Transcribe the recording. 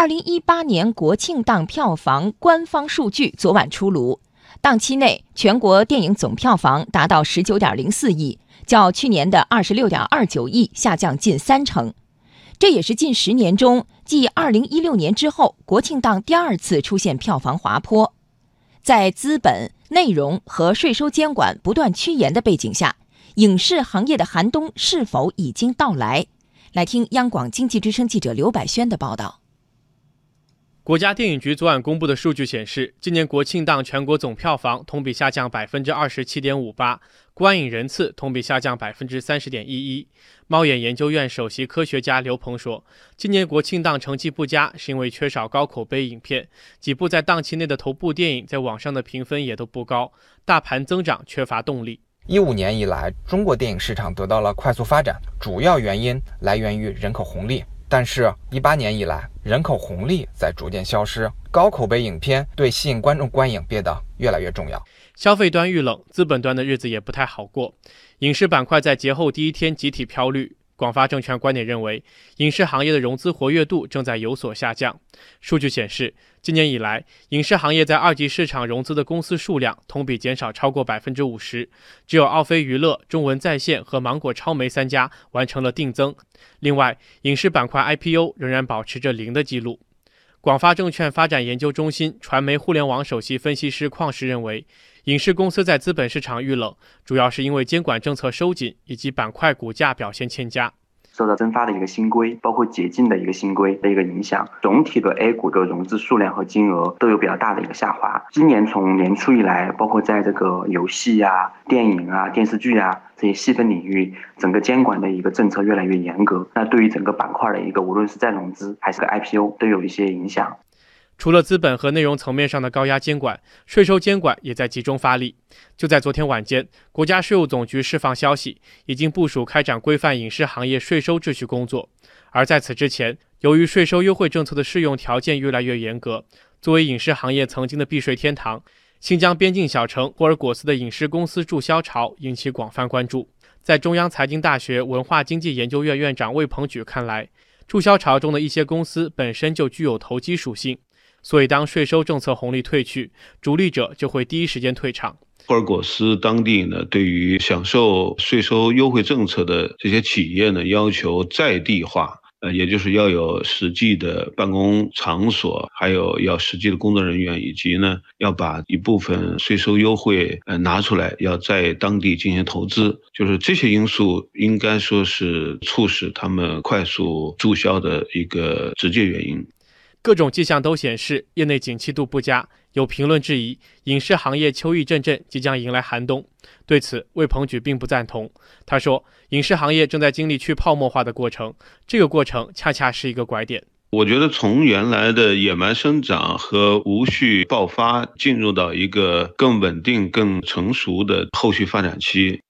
二零一八年国庆档票房官方数据昨晚出炉，档期内全国电影总票房达到十九点零四亿，较去年的二十六点二九亿下降近三成。这也是近十年中继二零一六年之后，国庆档第二次出现票房滑坡。在资本、内容和税收监管不断趋严的背景下，影视行业的寒冬是否已经到来？来听央广经济之声记者刘百轩的报道。国家电影局昨晚公布的数据显示，今年国庆档全国总票房同比下降百分之二十七点五八，观影人次同比下降百分之三十点一一。猫眼研究院首席科学家刘鹏说，今年国庆档成绩不佳，是因为缺少高口碑影片，几部在档期内的头部电影在网上的评分也都不高，大盘增长缺乏动力。一五年以来，中国电影市场得到了快速发展，主要原因来源于人口红利。但是，一八年以来，人口红利在逐渐消失，高口碑影片对吸引观众观影变得越来越重要。消费端遇冷，资本端的日子也不太好过。影视板块在节后第一天集体飘绿。广发证券观点认为，影视行业的融资活跃度正在有所下降。数据显示，今年以来，影视行业在二级市场融资的公司数量同比减少超过百分之五十，只有奥飞娱乐、中文在线和芒果超媒三家完成了定增。另外，影视板块 IPO 仍然保持着零的记录。广发证券发展研究中心传媒互联网首席分析师邝石认为。影视公司在资本市场遇冷，主要是因为监管政策收紧以及板块股价表现欠佳。受到增发的一个新规，包括解禁的一个新规的一个影响，总体的 A 股的融资数量和金额都有比较大的一个下滑。今年从年初以来，包括在这个游戏啊、电影啊、电视剧啊这些细分领域，整个监管的一个政策越来越严格，那对于整个板块的一个无论是再融资还是个 IPO 都有一些影响。除了资本和内容层面上的高压监管，税收监管也在集中发力。就在昨天晚间，国家税务总局释放消息，已经部署开展规范影视行业税收秩序工作。而在此之前，由于税收优惠政策的适用条件越来越严格，作为影视行业曾经的避税天堂，新疆边境小城霍尔果斯的影视公司注销潮引起广泛关注。在中央财经大学文化经济研究院院长魏鹏举看来，注销潮中的一些公司本身就具有投机属性。所以，当税收政策红利退去，逐利者就会第一时间退场。霍尔果斯当地呢，对于享受税收优惠政策的这些企业呢，要求在地化，呃，也就是要有实际的办公场所，还有要实际的工作人员，以及呢，要把一部分税收优惠呃拿出来，要在当地进行投资。就是这些因素，应该说是促使他们快速注销的一个直接原因。各种迹象都显示，业内景气度不佳。有评论质疑，影视行业秋意阵阵，即将迎来寒冬。对此，魏鹏举并不赞同。他说，影视行业正在经历去泡沫化的过程，这个过程恰恰是一个拐点。我觉得，从原来的野蛮生长和无序爆发，进入到一个更稳定、更成熟的后续发展期。